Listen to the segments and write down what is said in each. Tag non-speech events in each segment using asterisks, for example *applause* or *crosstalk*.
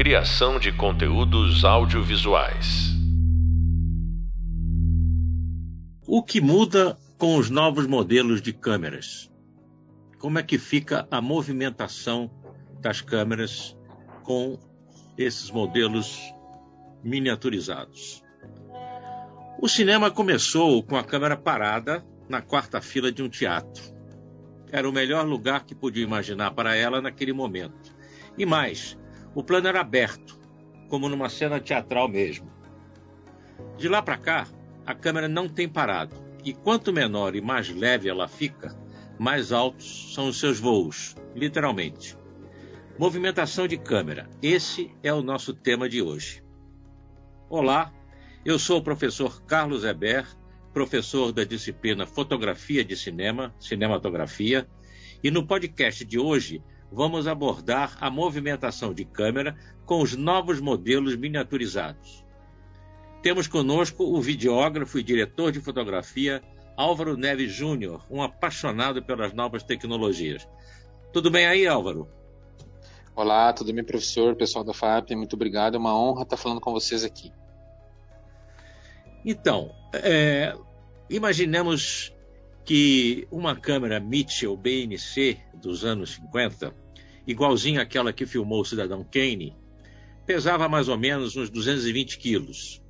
Criação de conteúdos audiovisuais. O que muda com os novos modelos de câmeras? Como é que fica a movimentação das câmeras com esses modelos miniaturizados? O cinema começou com a câmera parada na quarta fila de um teatro. Era o melhor lugar que podia imaginar para ela naquele momento. E mais, o plano era aberto, como numa cena teatral mesmo. De lá para cá, a câmera não tem parado, e quanto menor e mais leve ela fica, mais altos são os seus voos, literalmente. Movimentação de câmera. Esse é o nosso tema de hoje. Olá, eu sou o professor Carlos Eber, professor da disciplina Fotografia de Cinema, Cinematografia, e no podcast de hoje vamos abordar a movimentação de câmera com os novos modelos miniaturizados. Temos conosco o videógrafo e diretor de fotografia Álvaro Neves Júnior, um apaixonado pelas novas tecnologias. Tudo bem aí, Álvaro? Olá, tudo bem, professor, pessoal da FAP, muito obrigado, é uma honra estar falando com vocês aqui. Então, é, imaginemos que uma câmera Mitchell BNC dos anos 50, igualzinha àquela que filmou o cidadão Kane, pesava mais ou menos uns 220 quilos.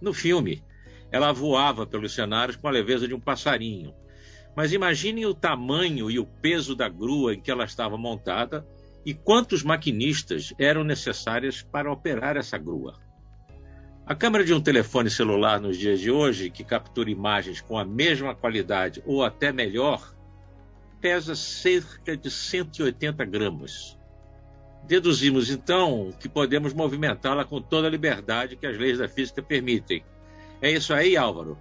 No filme, ela voava pelos cenários com a leveza de um passarinho. Mas imaginem o tamanho e o peso da grua em que ela estava montada e quantos maquinistas eram necessários para operar essa grua. A câmera de um telefone celular nos dias de hoje, que captura imagens com a mesma qualidade ou até melhor, pesa cerca de 180 gramas. Deduzimos então que podemos movimentá-la com toda a liberdade que as leis da física permitem. É isso aí, Álvaro?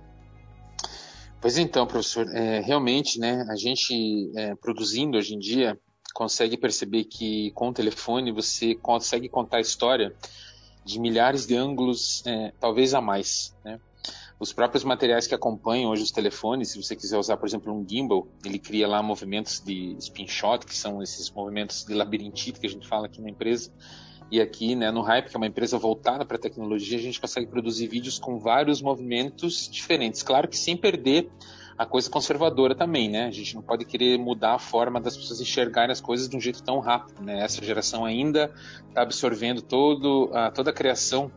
Pois então, professor, é, realmente, né, a gente é, produzindo hoje em dia consegue perceber que com o telefone você consegue contar a história de milhares de ângulos, é, talvez a mais. Né? Os próprios materiais que acompanham hoje os telefones, se você quiser usar, por exemplo, um gimbal, ele cria lá movimentos de spin shot, que são esses movimentos de labirintite que a gente fala aqui na empresa. E aqui, né, no Hype, que é uma empresa voltada para a tecnologia, a gente consegue produzir vídeos com vários movimentos diferentes. Claro que sem perder a coisa conservadora também, né? A gente não pode querer mudar a forma das pessoas enxergarem as coisas de um jeito tão rápido, né? Essa geração ainda está absorvendo todo, a, toda a criação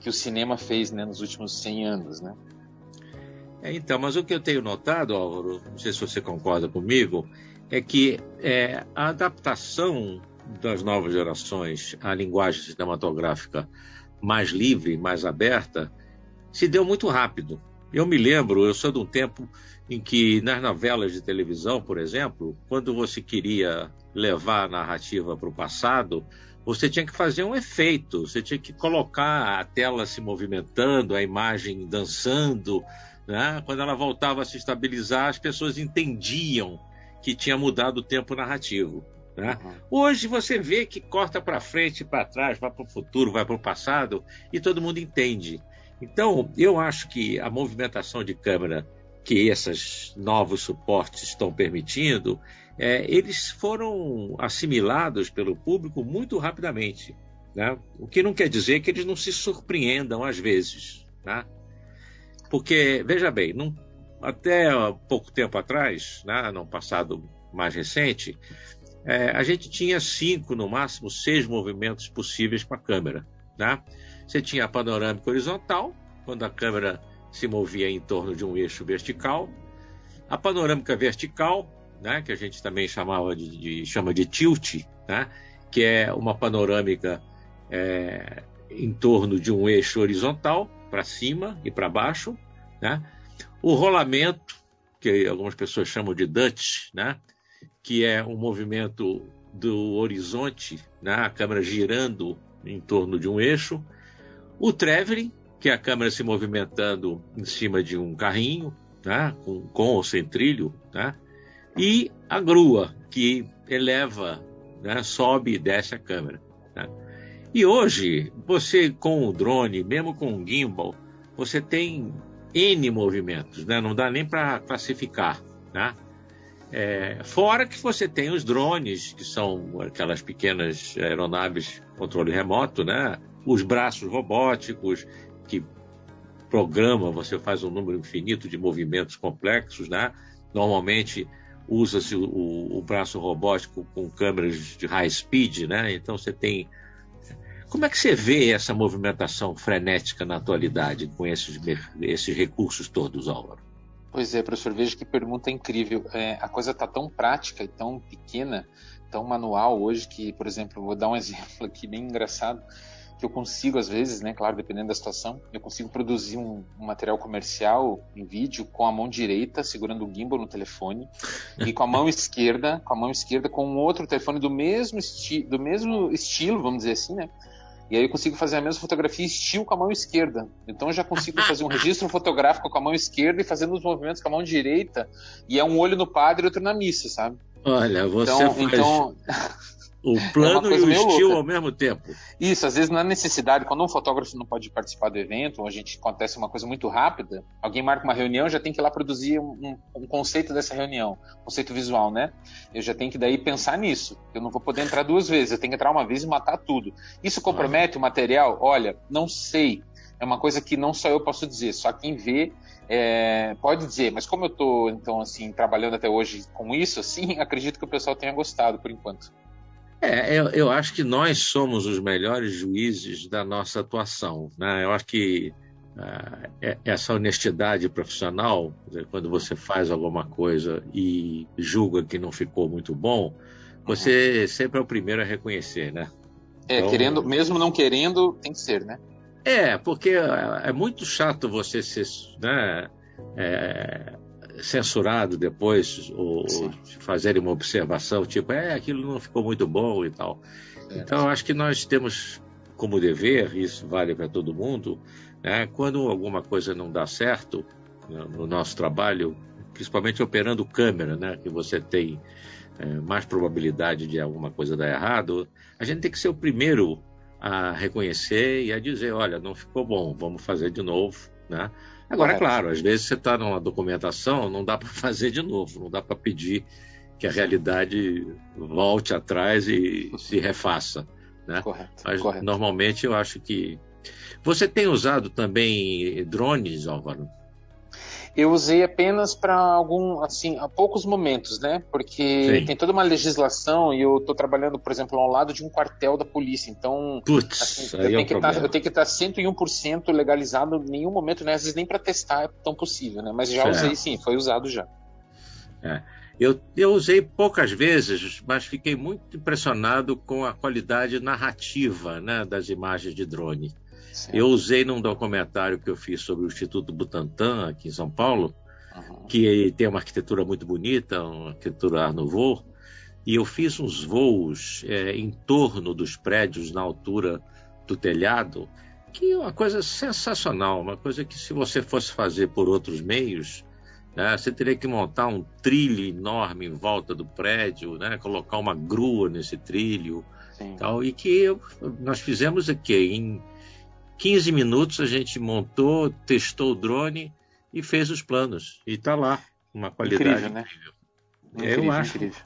que o cinema fez né, nos últimos 100 anos, né? É, então, mas o que eu tenho notado, Álvaro, não sei se você concorda comigo, é que é, a adaptação das novas gerações à linguagem cinematográfica mais livre, mais aberta, se deu muito rápido. Eu me lembro, eu sou de um tempo em que nas novelas de televisão, por exemplo, quando você queria levar a narrativa para o passado, você tinha que fazer um efeito, você tinha que colocar a tela se movimentando, a imagem dançando. Né? Quando ela voltava a se estabilizar, as pessoas entendiam que tinha mudado o tempo narrativo. Né? Uhum. Hoje você vê que corta para frente, para trás, vai para o futuro, vai para o passado e todo mundo entende. Então, eu acho que a movimentação de câmera que esses novos suportes estão permitindo, é, eles foram assimilados pelo público muito rapidamente. Né? O que não quer dizer que eles não se surpreendam às vezes. Né? Porque, veja bem, até pouco tempo atrás, né, no passado mais recente, é, a gente tinha cinco, no máximo seis movimentos possíveis com a câmera. Né? Você tinha a panorâmica horizontal, quando a câmera se movia em torno de um eixo vertical. A panorâmica vertical, né, que a gente também chamava de, de chama de tilt, né, que é uma panorâmica é, em torno de um eixo horizontal, para cima e para baixo. Né? O rolamento, que algumas pessoas chamam de Dutch, né, que é um movimento do horizonte, né, a câmera girando em torno de um eixo. O traveling, que é a câmera se movimentando em cima de um carrinho, né, com, com ou sem trilho, né, e a grua, que eleva, né, sobe e desce a câmera. Né. E hoje, você com o drone, mesmo com o gimbal, você tem N movimentos, né, não dá nem para classificar. Né. É, fora que você tem os drones, que são aquelas pequenas aeronaves controle remoto, né? Os braços robóticos que programa, você faz um número infinito de movimentos complexos, né? Normalmente usa-se o, o, braço robótico com câmeras de high speed, né? Então você tem como é que você vê essa movimentação frenética na atualidade com esses, esses recursos todos, Álvaro? Pois é, professor, veja que pergunta incrível. É, a coisa está tão prática e tão pequena, tão manual hoje que, por exemplo, vou dar um *laughs* exemplo aqui bem engraçado que eu consigo às vezes, né, claro, dependendo da situação, eu consigo produzir um, um, material comercial em vídeo com a mão direita segurando o gimbal no telefone e com a mão *laughs* esquerda, com a mão esquerda com um outro telefone do mesmo esti do mesmo estilo, vamos dizer assim, né? E aí eu consigo fazer a mesma fotografia estilo com a mão esquerda. Então eu já consigo fazer um *laughs* registro fotográfico com a mão esquerda e fazendo os movimentos com a mão direita. E é um olho no padre e outro na missa, sabe? Olha, você então, faz... então... *laughs* O é plano é e o estilo louca. ao mesmo tempo. Isso, às vezes na necessidade, quando um fotógrafo não pode participar do evento, ou a gente acontece uma coisa muito rápida, alguém marca uma reunião, já tem que ir lá produzir um, um conceito dessa reunião, conceito visual, né? Eu já tenho que daí pensar nisso. Eu não vou poder entrar duas vezes, eu tenho que entrar uma vez e matar tudo. Isso compromete o material? Olha, não sei. É uma coisa que não só eu posso dizer, só quem vê é, pode dizer, mas como eu estou então assim trabalhando até hoje com isso, *laughs* assim, acredito que o pessoal tenha gostado por enquanto. É, eu, eu, acho que nós somos os melhores juízes da nossa atuação. Né? Eu acho que uh, essa honestidade profissional, quando você faz alguma coisa e julga que não ficou muito bom, você uhum. sempre é o primeiro a reconhecer, né? É, então, querendo, mesmo não querendo, tem que ser, né? É, porque é, é muito chato você ser, né, é, censurado depois, ou, ou fazerem uma observação, tipo, é, aquilo não ficou muito bom e tal. É. Então, acho que nós temos como dever, isso vale para todo mundo, né, quando alguma coisa não dá certo né, no nosso trabalho, principalmente operando câmera, né, que você tem é, mais probabilidade de alguma coisa dar errado, a gente tem que ser o primeiro a reconhecer e a dizer, olha, não ficou bom, vamos fazer de novo, né? Agora, é claro, às vezes você está numa documentação, não dá *laughs* para fazer de novo, não dá para pedir que a realidade volte atrás e se refaça. Né? Correto, Mas correto. normalmente eu acho que. Você tem usado também drones, Álvaro? Eu usei apenas para algum, assim, a poucos momentos, né? Porque Sim. tem toda uma legislação e eu estou trabalhando, por exemplo, ao lado de um quartel da polícia. Então, Putz, assim, eu, tenho é um tá, eu, tenho que estar 101% legalizado em nenhum momento, né? Às vezes nem para testar é tão possível, né? Mas já certo. usei sim, foi usado já. É. Eu, eu usei poucas vezes, mas fiquei muito impressionado com a qualidade narrativa né, das imagens de drone. Eu usei num documentário que eu fiz sobre o Instituto Butantan, aqui em São Paulo, uhum. que tem uma arquitetura muito bonita, uma arquitetura Art Nouveau, e eu fiz uns voos é, em torno dos prédios na altura do telhado, que é uma coisa sensacional, uma coisa que se você fosse fazer por outros meios, né, você teria que montar um trilho enorme em volta do prédio, né, colocar uma grua nesse trilho, tal, e que eu, nós fizemos aqui em 15 minutos a gente montou, testou o drone e fez os planos. E está lá, uma qualidade incrível. Né? incrível. incrível Eu acho incrível.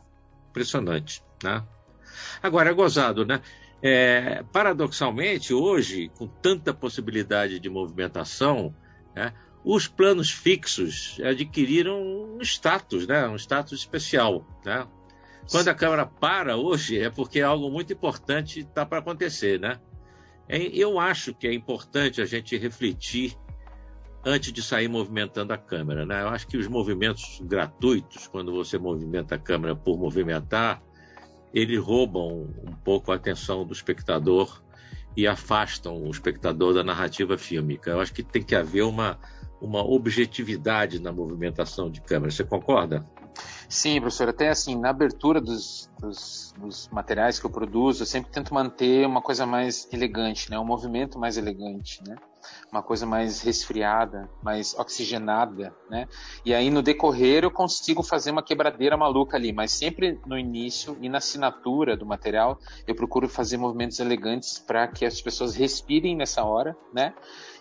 impressionante. Né? Agora, é gozado, né? É, paradoxalmente, hoje, com tanta possibilidade de movimentação, né, os planos fixos adquiriram um status, né, um status especial. Né? Quando a câmera para hoje, é porque algo muito importante está para acontecer. Né? É, eu acho que é importante a gente refletir antes de sair movimentando a câmera. Né? Eu acho que os movimentos gratuitos, quando você movimenta a câmera por movimentar, eles roubam um pouco a atenção do espectador e afastam o espectador da narrativa fílmica. Eu acho que tem que haver uma, uma objetividade na movimentação de câmera. Você concorda? Sim, professor. Até assim, na abertura dos, dos, dos, materiais que eu produzo, eu sempre tento manter uma coisa mais elegante, né? Um movimento mais elegante, né? Uma coisa mais resfriada, mais oxigenada, né? E aí no decorrer eu consigo fazer uma quebradeira maluca ali, mas sempre no início e na assinatura do material eu procuro fazer movimentos elegantes para que as pessoas respirem nessa hora, né?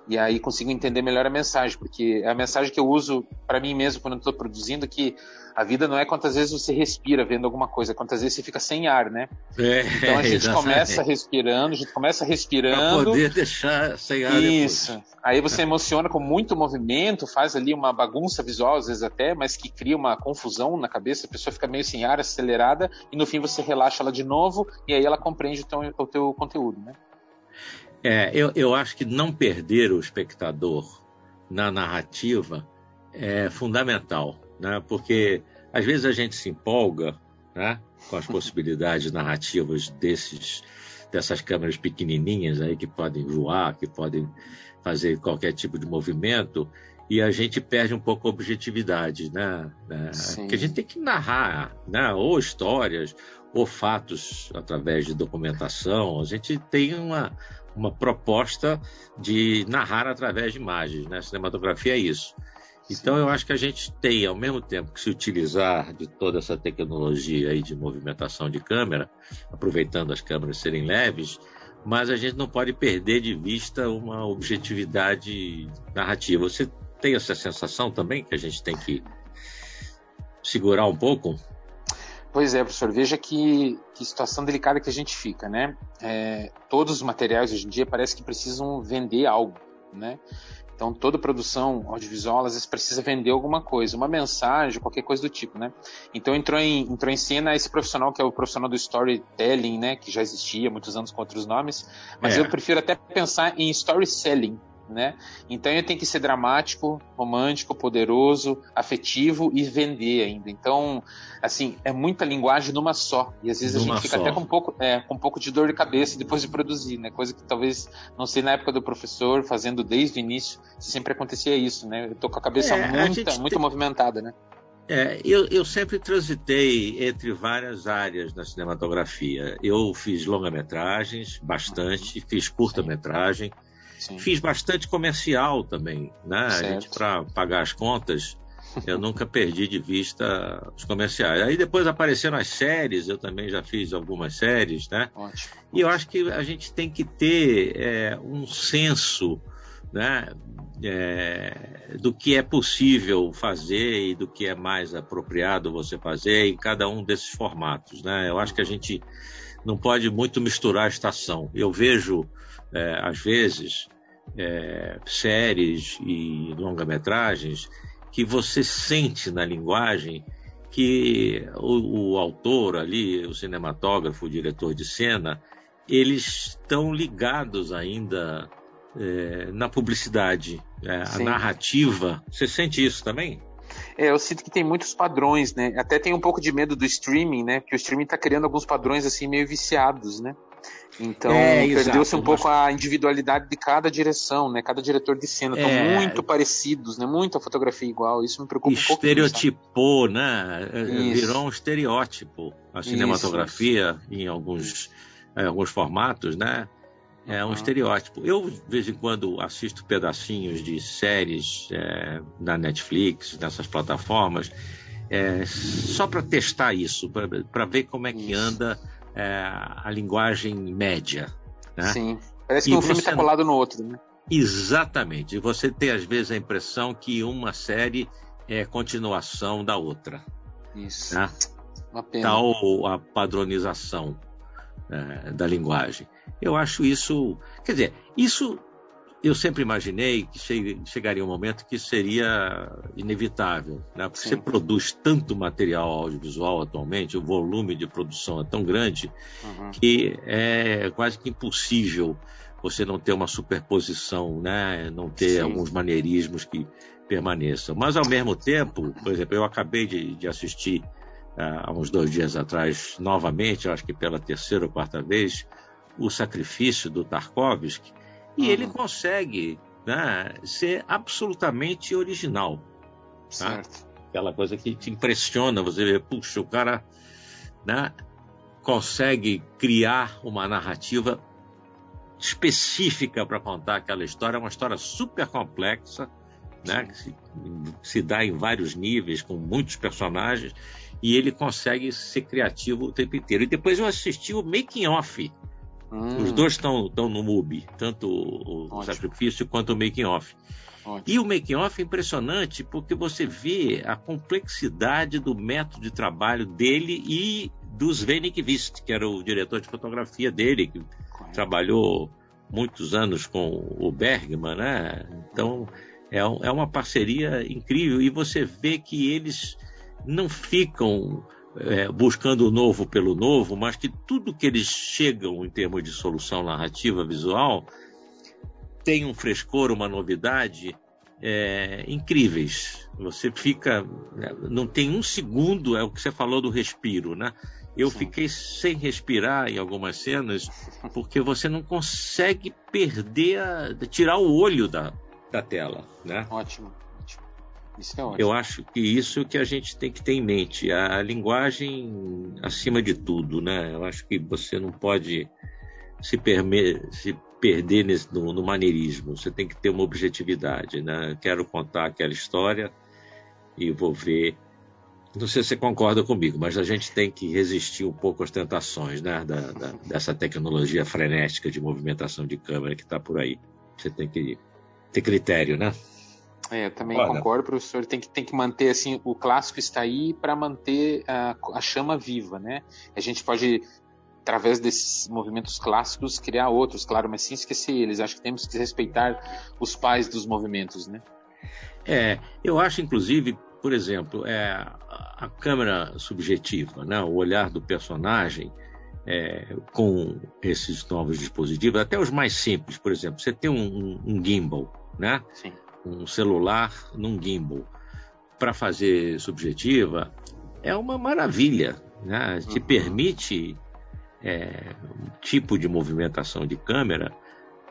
E aí consigo entender melhor a mensagem, porque é a mensagem que eu uso para mim mesmo quando estou produzindo que a vida não é quantas vezes você respira vendo alguma coisa, quantas vezes você fica sem ar, né? É, então a gente exatamente. começa respirando, a gente começa respirando. Pra poder deixar sem ar Isso. Depois. Aí você emociona com muito movimento, faz ali uma bagunça visual, às vezes até, mas que cria uma confusão na cabeça, a pessoa fica meio sem ar, acelerada, e no fim você relaxa ela de novo, e aí ela compreende o teu, o teu conteúdo, né? É, eu, eu acho que não perder o espectador na narrativa é fundamental, né? Porque às vezes a gente se empolga, né? Com as possibilidades *laughs* narrativas desses dessas câmeras pequenininhas aí que podem voar, que podem fazer qualquer tipo de movimento e a gente perde um pouco a objetividade, né? É, que a gente tem que narrar, né? Ou histórias, ou fatos através de documentação. A gente tem uma, uma proposta de narrar através de imagens, né? Cinematografia é isso. Então eu acho que a gente tem, ao mesmo tempo que se utilizar de toda essa tecnologia aí de movimentação de câmera, aproveitando as câmeras serem leves, mas a gente não pode perder de vista uma objetividade narrativa. Você tem essa sensação também que a gente tem que segurar um pouco? Pois é, professor. Veja que, que situação delicada que a gente fica, né? É, todos os materiais hoje em dia parece que precisam vender algo, né? Então, toda produção audiovisual, às vezes, precisa vender alguma coisa, uma mensagem, qualquer coisa do tipo, né? Então, entrou em, entrou em cena esse profissional, que é o profissional do storytelling, né? Que já existia há muitos anos com outros nomes. Mas é. eu prefiro até pensar em story selling, né? Então eu tenho que ser dramático, romântico, poderoso, afetivo e vender ainda. Então, assim, é muita linguagem numa só. E às vezes numa a gente fica só. até com um, pouco, é, com um pouco de dor de cabeça depois de produzir, né? Coisa que talvez, não sei, na época do professor, fazendo desde o início, sempre acontecia isso, né? Eu tô com a cabeça é, muita, a muito tem... movimentada, né? É, eu, eu, sempre transitei entre várias áreas na cinematografia. Eu fiz longa-metragens, bastante, fiz curta-metragem, Sim. Fiz bastante comercial também, né? Certo. A gente para pagar as contas, eu nunca perdi de vista os comerciais. Aí depois apareceram as séries, eu também já fiz algumas séries, né? Ótimo. E eu acho que a gente tem que ter é, um senso, né? É, do que é possível fazer e do que é mais apropriado você fazer em cada um desses formatos, né? Eu acho que a gente não pode muito misturar a estação. Eu vejo é, às vezes, é, séries e longa-metragens que você sente na linguagem que o, o, autor ali, o cinematógrafo, o diretor de cena, eles estão ligados ainda é, na publicidade, é, a narrativa. Você sente isso também? É, eu sinto que tem muitos padrões, né? Até tem um pouco de medo do streaming, né? Que o streaming está criando alguns padrões assim meio viciados, né? Então é, perdeu-se um pouco a individualidade de cada direção, né? Cada diretor de cena estão é... muito parecidos, né? Muita fotografia igual. Isso me preocupa um pouco. Estereotipou, né? É, é, Isso. Virou um estereótipo a cinematografia Isso. em alguns, em alguns formatos, né? É um uhum. estereótipo. Eu, de vez em quando, assisto pedacinhos de séries é, na Netflix, nessas plataformas, é, só para testar isso, para ver como é que isso. anda é, a linguagem média. Né? Sim. Parece que e um filme está colado no outro, né? Exatamente. E você tem, às vezes, a impressão que uma série é continuação da outra. Isso. Né? Uma pena. Tal a padronização é, da linguagem. Eu acho isso. Quer dizer, isso eu sempre imaginei que chegaria um momento que seria inevitável, né? porque Sim. você produz tanto material audiovisual atualmente, o volume de produção é tão grande uhum. que é quase que impossível você não ter uma superposição, né? não ter Sim. alguns maneirismos que permaneçam. Mas ao mesmo tempo, por exemplo, eu acabei de, de assistir uh, há uns dois dias atrás, novamente, acho que pela terceira ou quarta vez, o sacrifício do Tarkovsky e uhum. ele consegue né, ser absolutamente original. Tá? Aquela coisa que te impressiona, você vê, puxa, o cara né, consegue criar uma narrativa específica para contar aquela história, é uma história super complexa, né, que se, se, dá em vários níveis, com muitos personagens, e ele consegue ser criativo o tempo inteiro. E depois eu assisti o making off Hum. Os dois estão no MUBI, tanto o, o sacrifício quanto o making off. E o making off é impressionante porque você vê a complexidade do método de trabalho dele e dos Venikvist, que era o diretor de fotografia dele, que Correto. trabalhou muitos anos com o Bergman, né? Então é, é uma parceria incrível e você vê que eles não ficam é, buscando o novo pelo novo, mas que tudo que eles chegam em termos de solução narrativa visual tem um frescor, uma novidade é, incríveis. Você fica, né, não tem um segundo, é o que você falou do respiro, né? Eu Sim. fiquei sem respirar em algumas cenas porque você não consegue perder, a, tirar o olho da, da tela, né? Ótimo. Isso é ótimo. Eu acho que isso que a gente tem que ter em mente, a, a linguagem acima de tudo, né? Eu acho que você não pode se, se perder nesse, no, no, maneirismo, você tem que ter uma objetividade, né? Quero contar aquela história e vou ver. Não sei se você concorda comigo, mas a gente tem que resistir um pouco às tentações né? da, da, dessa tecnologia frenética de movimentação de câmera que está por aí. Você tem que ter critério, né? É, eu também Olha. concordo, professor. Tem que, tem que manter assim, o clássico está aí para manter a, a chama viva, né? A gente pode, através desses movimentos clássicos, criar outros, claro, mas sem esquecer eles. Acho que temos que respeitar os pais dos movimentos, né? É, eu acho, inclusive, por exemplo, é, a câmera subjetiva, né? O olhar do personagem. É, com esses novos dispositivos, até os mais simples, por exemplo, você tem um, um, um gimbal, né? Sim um celular num gimbal para fazer subjetiva é uma maravilha, né? Te uhum. permite é, um tipo de movimentação de câmera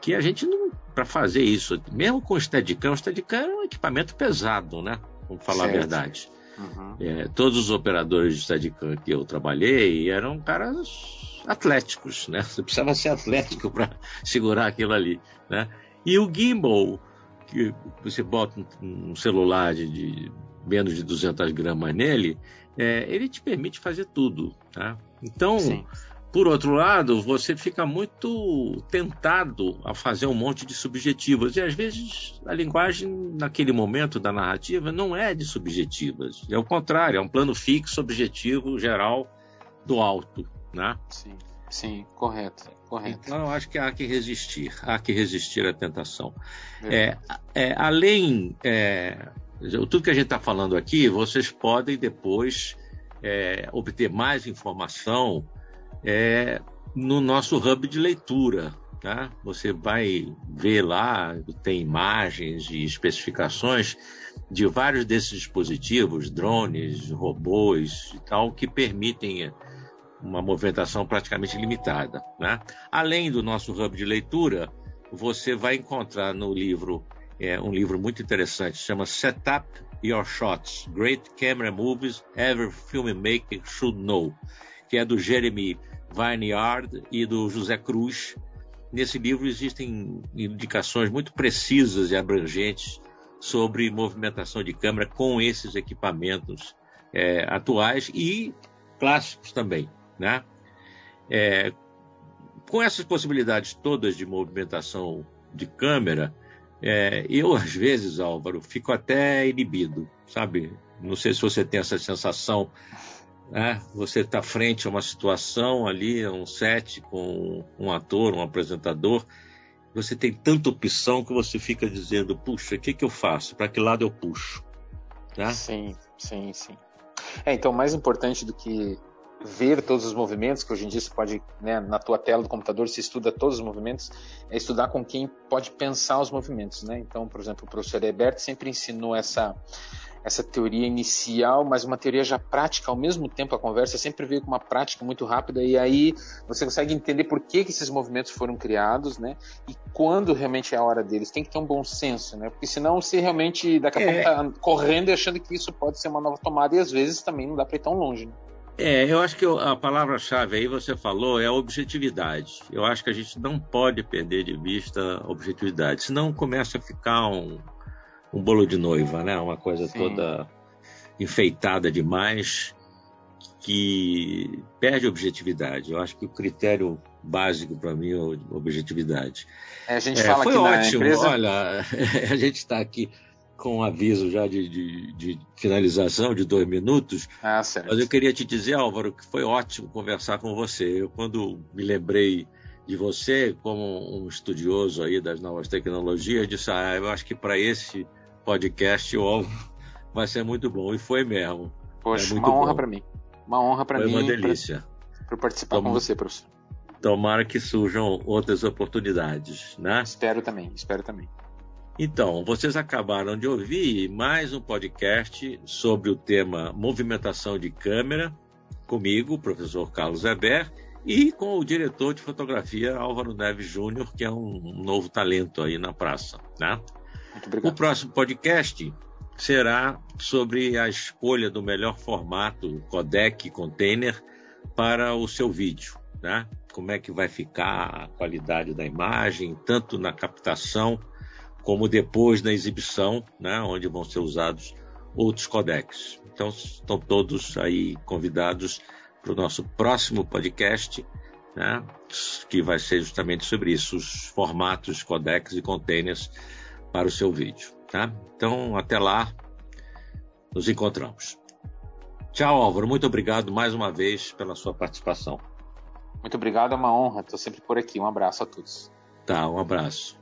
que a gente não para fazer isso, mesmo com o Steadicam, o Steadicam é um equipamento pesado, né? Vamos falar certo. a verdade. Uhum. É, todos os operadores de Steadicam que eu trabalhei eram caras atléticos, né? Você precisava ser atlético para segurar aquilo ali, né? E o gimbal que você bota um celular de, de menos de 200 gramas nele, é, ele te permite fazer tudo. Tá? Então, Sim. por outro lado, você fica muito tentado a fazer um monte de subjetivas. E às vezes a linguagem, naquele momento da narrativa, não é de subjetivas. É o contrário, é um plano fixo, objetivo, geral, do alto. Né? Sim. Sim, correto, correto. Então eu acho que há que resistir, há que resistir à tentação. É, é, além, é, tudo que a gente está falando aqui, vocês podem depois é, obter mais informação é, no nosso hub de leitura. Tá? Você vai ver lá, tem imagens e especificações de vários desses dispositivos, drones, robôs e tal, que permitem uma movimentação praticamente limitada. Né? Além do nosso hub de leitura, você vai encontrar no livro é, um livro muito interessante, chama Setup Your Shots: Great Camera Movies Every Filmmaker Should Know, que é do Jeremy Vineyard e do José Cruz. Nesse livro existem indicações muito precisas e abrangentes sobre movimentação de câmera com esses equipamentos é, atuais e clássicos também. Né? É, com essas possibilidades todas de movimentação de câmera, é, eu às vezes, Álvaro, fico até inibido, sabe? Não sei se você tem essa sensação. Né? Você está frente a uma situação ali, a um set com um ator, um apresentador, você tem tanta opção que você fica dizendo, puxa, o que, que eu faço? Para que lado eu puxo? Né? Sim, sim, sim. É, então, mais importante do que ver todos os movimentos, que hoje em dia você pode, né, na tua tela do computador, se estuda todos os movimentos, é estudar com quem pode pensar os movimentos, né? Então, por exemplo, o professor Herbert sempre ensinou essa essa teoria inicial, mas uma teoria já prática ao mesmo tempo. A conversa sempre veio com uma prática muito rápida e aí você consegue entender por que, que esses movimentos foram criados, né? E quando realmente é a hora deles. Tem que ter um bom senso, né? Porque senão você realmente daqui a é. pouco tá correndo e achando que isso pode ser uma nova tomada e às vezes também não dá para ir tão longe. Né? É, eu acho que a palavra-chave aí você falou é a objetividade. Eu acho que a gente não pode perder de vista a objetividade, senão começa a ficar um, um bolo de noiva, né? Uma coisa Sim. toda enfeitada demais que perde objetividade. Eu acho que o critério básico para mim é objetividade. É, a gente é, fala foi ótimo. Empresa... Olha, *laughs* a gente está aqui com um aviso já de, de, de, finalização de dois minutos. Ah, certo. Mas eu queria te dizer, Álvaro, que foi ótimo conversar com você. Eu, quando me lembrei de você como um estudioso aí das novas tecnologias, disse, ah, eu acho que para esse podcast o Álvaro vai ser muito bom. E foi mesmo. Poxa, é uma honra para mim. Uma honra para mim. Foi uma delícia. Para participar Tom... com você, professor. Tomara que surjam outras oportunidades, né? Espero também, espero também. Então, vocês acabaram de ouvir mais um podcast sobre o tema movimentação de câmera, comigo, professor Carlos Weber, e com o diretor de fotografia Álvaro Neves Júnior, que é um novo talento aí na praça. Né? O próximo podcast será sobre a escolha do melhor formato codec container para o seu vídeo, né? Como é que vai ficar a qualidade da imagem, tanto na captação como depois na exibição, né? Onde vão ser usados outros codecs. Então estão todos aí convidados para o nosso próximo podcast, né? Que vai ser justamente sobre isso, os formatos codecs e containers para o seu vídeo. Tá? Então, até lá, nos encontramos. Tchau, Álvaro. Muito obrigado mais uma vez pela sua participação. Muito obrigado, é uma honra. Estou sempre por aqui. Um abraço a todos. Tá, um abraço.